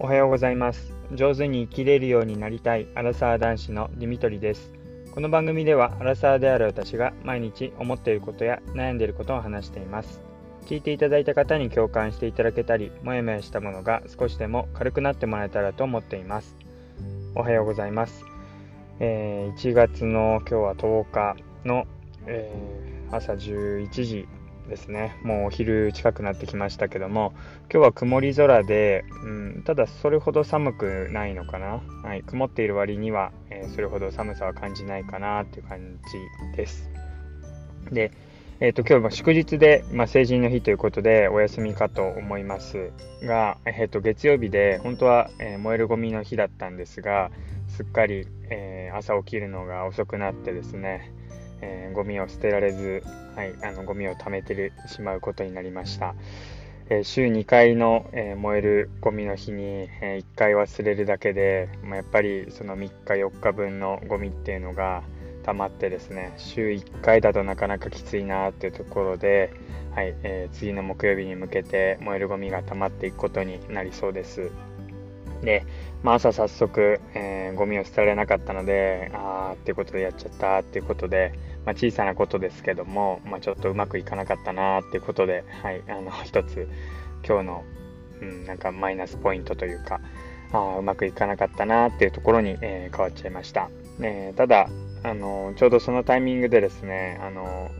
おはようございます。上手に生きれるようになりたいアラサー男子のディミトリです。この番組ではアラサーである私が毎日思っていることや悩んでいることを話しています。聞いていただいた方に共感していただけたりもやもやしたものが少しでも軽くなってもらえたらと思っています。おはようございます、えー、1月の今日は10日の、えー、朝11時ですね。もうお昼近くなってきましたけども今日は曇り空で、うん、ただそれほど寒くないのかな、はい、曇っている割には、えー、それほど寒さは感じないかなっていう感じです。で、えーと、今日は祝日で、まあ、成人の日ということでお休みかと思いますが、えーと、月曜日で本当は、えー、燃えるゴミの日だったんですがすっかり、えー、朝起きるのが遅くなってですねえー、ゴミを捨てられず、はい、あのゴミを貯めてしまうことになりました。えー、週2回の、えー、燃えるゴミの日に、え1回忘れるだけで、まあ、やっぱりその3日4日分のゴミっていうのが溜まってですね週1回だとなかなかきついなっていうところで、はいえ次の木曜日に向けて燃えるゴミが溜まっていくことになりそうです。で、まあ、朝早速、えー、ゴミを捨てられなかったので、あーっていうことでやっちゃったっていうことで、まあ、小さなことですけども、まあ、ちょっとうまくいかなかったなっていうことで、はい、あの 一つ今日の、うん、なんかマイナスポイントというか、あうまくいかなかったなっていうところに、えー、変わっちゃいました。えー、ただあのちょうどそのタイミングでですねあの、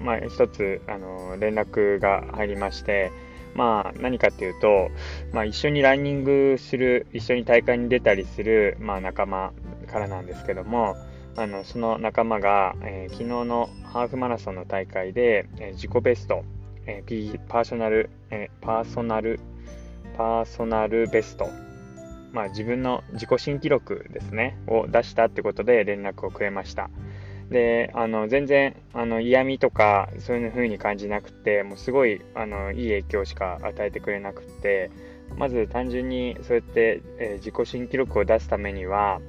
まあ、一つあの連絡が入りまして、まあ、何かっていうと、まあ、一緒にランニングする、一緒に大会に出たりする、まあ、仲間からなんですけども、あのその仲間が、えー、昨日のハーフマラソンの大会で、えー、自己ベスト、えー、パーソナル、え、パーソナル、パーソナルベスト、まあ、自分の自己新記録ですね、を出したってことで連絡をくれました。であの全然あの嫌味とかそういう風に感じなくてもうすごいあのいい影響しか与えてくれなくてまず単純にそうやって、えー、自己新記録を出すためには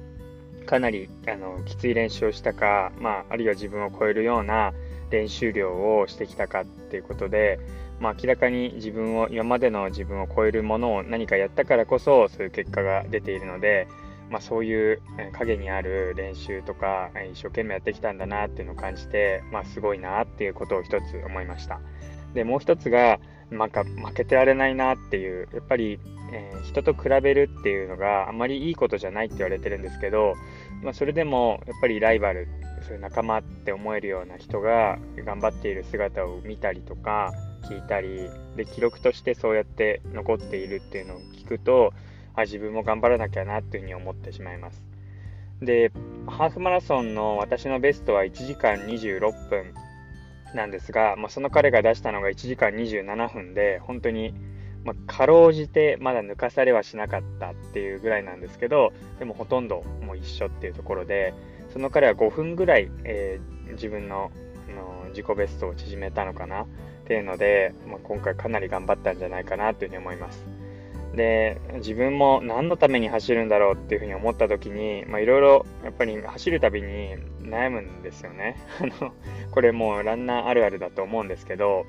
かなりあのきつい練習をしたか、まあ、あるいは自分を超えるような練習量をしてきたかっていうことで、まあ、明らかに自分を今までの自分を超えるものを何かやったからこそそういう結果が出ているのでまあ、そういう影にある練習とか一生懸命やってきたんだなっていうのを感じて、まあ、すごいなっていうことを一つ思いました。でもう一つがなんか負けてられないなっていうやっぱり、えー、人と比べるっていうのがあまりいいことじゃないって言われてるんですけど、まあ、それでもやっぱりライバルそういう仲間って思えるような人が頑張っている姿を見たりとか聞いたりで記録としてそうやって残っているっていうのを聞くとあ自分も頑張らなきゃなっていうふうに思ってしまいます。で、ハーフマラソンの私のベストは1時間26分なんですが、まあ、その彼が出したのが1時間27分で、本当に、まあ、かろうじてまだ抜かされはしなかったっていうぐらいなんですけど、でもほとんどもう一緒っていうところで、その彼は5分ぐらい、えー、自分のの自己ベストを縮めたのかなっていうので、まあ、今回かなり頑張ったんじゃないかなというふうに思います。で自分も何のために走るんだろうっていうふうに思った時にいろいろやっぱり走るたびに悩むんですよね。これもうランナーあるあるだと思うんですけど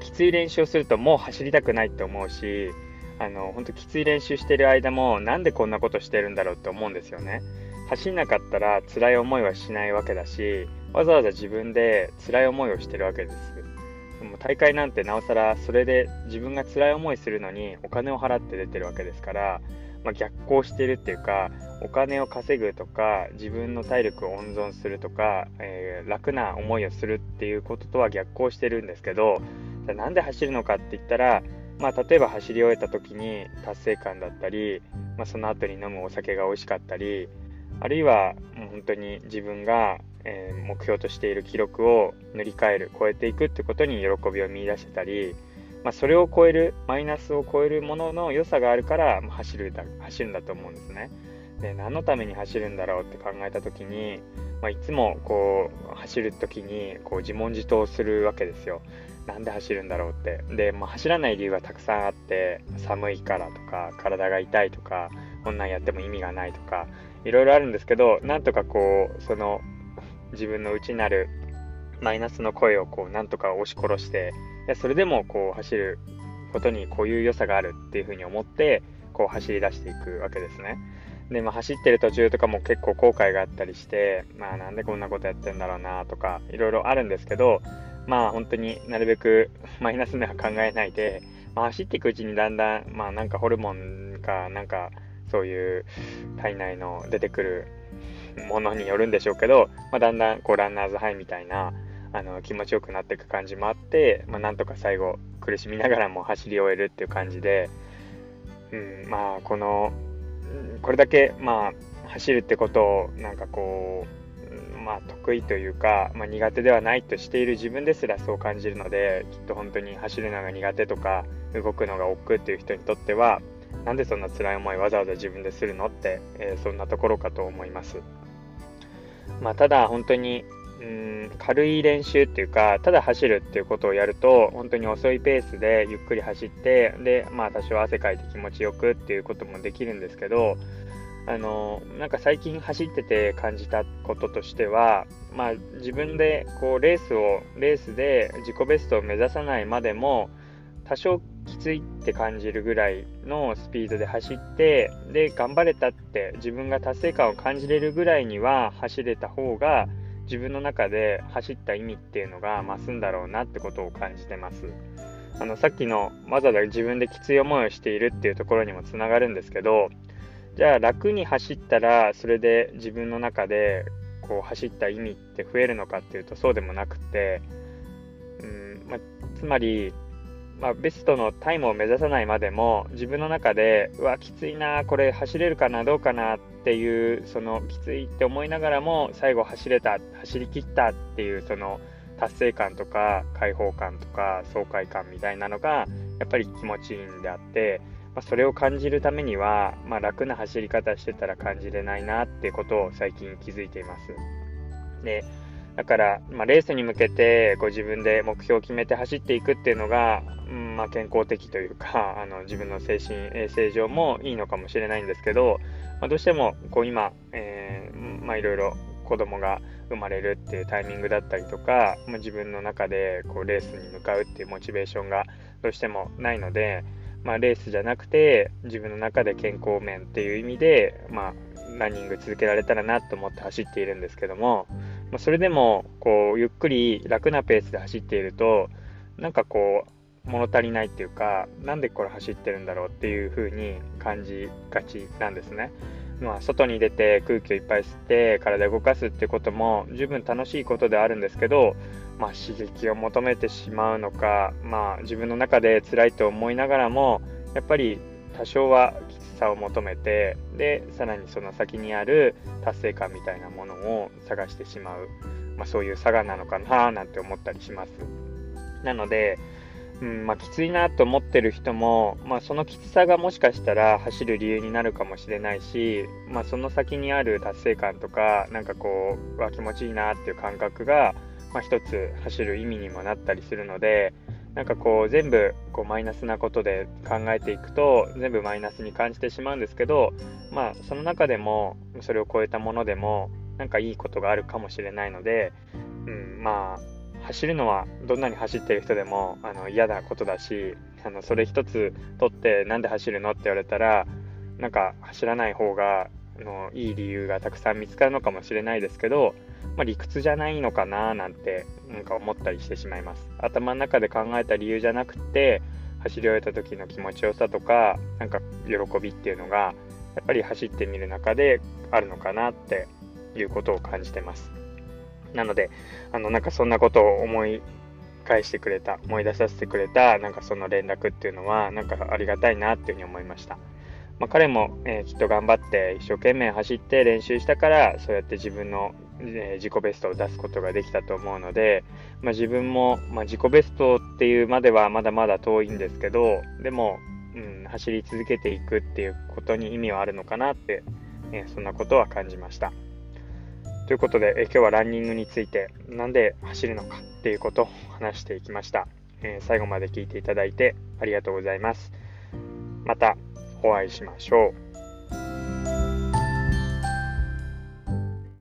きつい練習をするともう走りたくないって思うしあの本当きつい練習してる間もなんでこんなことしてるんだろうって思うんですよね。走んなかったら辛い思いはしないわけだしわざわざ自分で辛い思いをしてるわけです。も大会なんてなおさらそれで自分が辛い思いするのにお金を払って出てるわけですから、まあ、逆行してるっていうかお金を稼ぐとか自分の体力を温存するとか、えー、楽な思いをするっていうこととは逆行してるんですけどじゃなんで走るのかって言ったら、まあ、例えば走り終えた時に達成感だったり、まあ、その後に飲むお酒が美味しかったりあるいはもう本当に自分がえー、目標としている記録を塗り替える超えていくってことに喜びを見いだしてたり、まあ、それを超えるマイナスを超えるものの良さがあるから走るだ走るんだと思うんですね。で何のために走るんだろうって考えた時に、まあ、いつもこう走る時にこう自問自答するわけですよ。なんで走るんだろうって。で、まあ、走らない理由はたくさんあって寒いからとか体が痛いとかこんなんやっても意味がないとかいろいろあるんですけどなんとかこうその自分の内なるマイナスの声をこうなんとか押し殺していやそれでもこう走ることにこういう良さがあるっていうふうに思ってこう走り出していくわけですね。で、まあ、走ってる途中とかも結構後悔があったりして、まあ、なんでこんなことやってんだろうなとか、いろいろあるんですけど、まあ、本当になるべく マイナスには考えないで、まあ、走っていくうちにだんだん、まあ、なんかホルモンか、なんか、そういう体内の出てくるものによるんでしょうけど、まあ、だんだんこうランナーズハイみたいなあの気持ちよくなっていく感じもあって、まあ、なんとか最後苦しみながらも走り終えるっていう感じで、うん、まあこのこれだけまあ走るってことをなんかこう、まあ、得意というか、まあ、苦手ではないとしている自分ですらそう感じるのできっと本当に走るのが苦手とか動くのが億劫っていう人にとってはなんでそんな辛い思いわざわざ自分でするのって、えー、そんなところかと思います。まあ、ただ本当にうん軽い練習っていうかただ走るっていうことをやると本当に遅いペースでゆっくり走ってでまあ多少汗かいて気持ちよくっていうこともできるんですけどあのなんか最近走ってて感じたこととしては、まあ、自分でこうレースをレースで自己ベストを目指さないまでも多少きついって感じるぐらいのスピードで走ってで頑張れたって自分が達成感を感じれるぐらいには走れた方が自分の中で走った意味っていうのが増すんだろうなってことを感じてます。あのさっきのわざわざ自分できつい思いをしているっていうところにもつながるんですけどじゃあ楽に走ったらそれで自分の中でこう走った意味って増えるのかっていうとそうでもなくて、うんまあ、つまりまあ、ベストのタイムを目指さないまでも自分の中でうわきついなこれ走れるかなどうかなっていうそのきついって思いながらも最後走れた走り切ったっていうその達成感とか解放感とか爽快感みたいなのがやっぱり気持ちいいんであって、まあ、それを感じるためには、まあ、楽な走り方してたら感じれないなってことを最近気づいています。でだから、まあ、レースに向けてご自分で目標を決めて走っていくっていうのが、うんまあ、健康的というか あの自分の精神衛生上もいいのかもしれないんですけど、まあ、どうしてもこう今、えー、まあ、いろいろ子供が生まれるっていうタイミングだったりとか、まあ、自分の中でこうレースに向かうっていうモチベーションがどうしてもないので、まあ、レースじゃなくて自分の中で健康面っていう意味で、まあ、ランニング続けられたらなと思って走っているんですけども、まあ、それでもこうゆっくり楽なペースで走っているとなんかこう物足りないっていうかなんでこれ走ってるんだろうっていう風に感じがちなんですね。まあ、外に出て空気をいっぱい吸って体を動かすってことも十分楽しいことであるんですけど、まあ、刺激を求めてしまうのか、まあ、自分の中で辛いと思いながらもやっぱり多少はさを求めてでさらにその先にある達成感みたいなものを探してしまう、まあ、そういう差がなのかななんて思ったりします。なので、うんまあ、きついなと思ってる人も、まあ、そのきつさがもしかしたら走る理由になるかもしれないし、まあ、その先にある達成感とかなんかこうわ気持ちいいなっていう感覚が、まあ、一つ走る意味にもなったりするので、なんかこう全部こうマイナスなことで考えていくと全部マイナスに感じてしまうんですけどまあその中でもそれを超えたものでもなんかいいことがあるかもしれないので、うん、まあ走るのはどんなに走ってる人でもあの嫌なことだしあのそれ一つ取ってなんで走るのって言われたらなんか走らない方がのいい理由がたくさん見つかるのかもしれないですけどまあ、理屈じゃないのかななんてなんか思ったりしてしまいます。頭の中で考えた理由じゃなくて走り終えた時の気持ちよさとかなんか喜びっていうのがやっぱり走ってみる中であるのかなっていうことを感じてます。なのであのなんかそんなことを思い返してくれた思い出させてくれたなんかその連絡っていうのはなんかありがたいなっていうふうに思いました。まあ、彼も、えー、きっと頑張って一生懸命走って練習したからそうやって自分の、えー、自己ベストを出すことができたと思うので、まあ、自分も、まあ、自己ベストっていうまではまだまだ遠いんですけどでも、うん、走り続けていくっていうことに意味はあるのかなって、えー、そんなことは感じました。ということで、え今日はランニングについてなんで走るのかっていうことを話していきました。え最後まで聞いていただいてありがとうございます。またお会いしましょう。